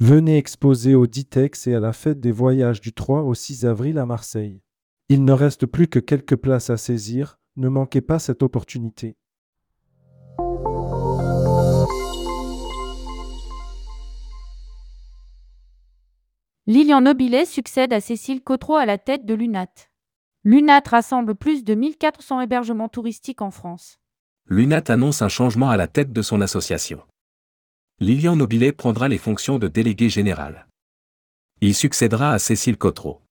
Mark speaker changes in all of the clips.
Speaker 1: Venez exposer au Ditex et à la fête des voyages du 3 au 6 avril à Marseille. Il ne reste plus que quelques places à saisir, ne manquez pas cette opportunité.
Speaker 2: Lilian Nobilet succède à Cécile Cotreau à la tête de l'UNAT. L'UNAT rassemble plus de 1400 hébergements touristiques en France.
Speaker 3: L'UNAT annonce un changement à la tête de son association. Lilian Nobilet prendra les fonctions de délégué général. Il succédera à Cécile Cotreau.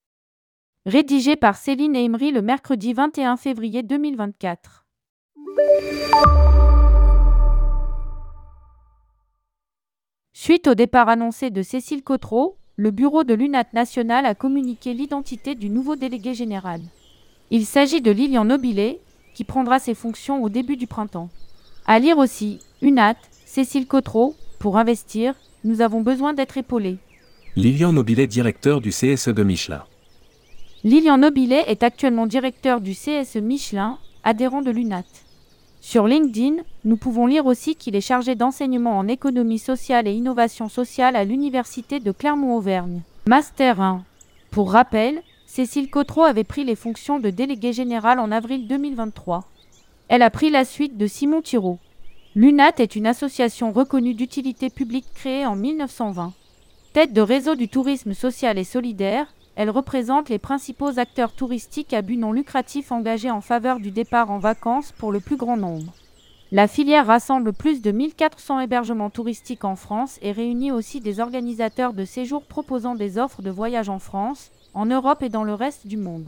Speaker 2: Rédigé par Céline Emery le mercredi 21 février 2024. Suite au départ annoncé de Cécile Cotreau, le bureau de l'UNAT national a communiqué l'identité du nouveau délégué général. Il s'agit de Lilian Nobilet, qui prendra ses fonctions au début du printemps. À lire aussi, UNAT, Cécile Cotreau, pour investir, nous avons besoin d'être épaulés.
Speaker 3: Lilian Nobilet, directeur du CSE de Michelin.
Speaker 2: Lilian Nobilet est actuellement directeur du CSE Michelin, adhérent de l'UNAT. Sur LinkedIn, nous pouvons lire aussi qu'il est chargé d'enseignement en économie sociale et innovation sociale à l'Université de Clermont-Auvergne. Master 1. Pour rappel, Cécile Cotreau avait pris les fonctions de déléguée générale en avril 2023. Elle a pris la suite de Simon Thiraud. L'UNAT est une association reconnue d'utilité publique créée en 1920. Tête de réseau du tourisme social et solidaire, elle représente les principaux acteurs touristiques à but non lucratif engagés en faveur du départ en vacances pour le plus grand nombre. La filière rassemble plus de 1400 hébergements touristiques en France et réunit aussi des organisateurs de séjours proposant des offres de voyage en France, en Europe et dans le reste du monde.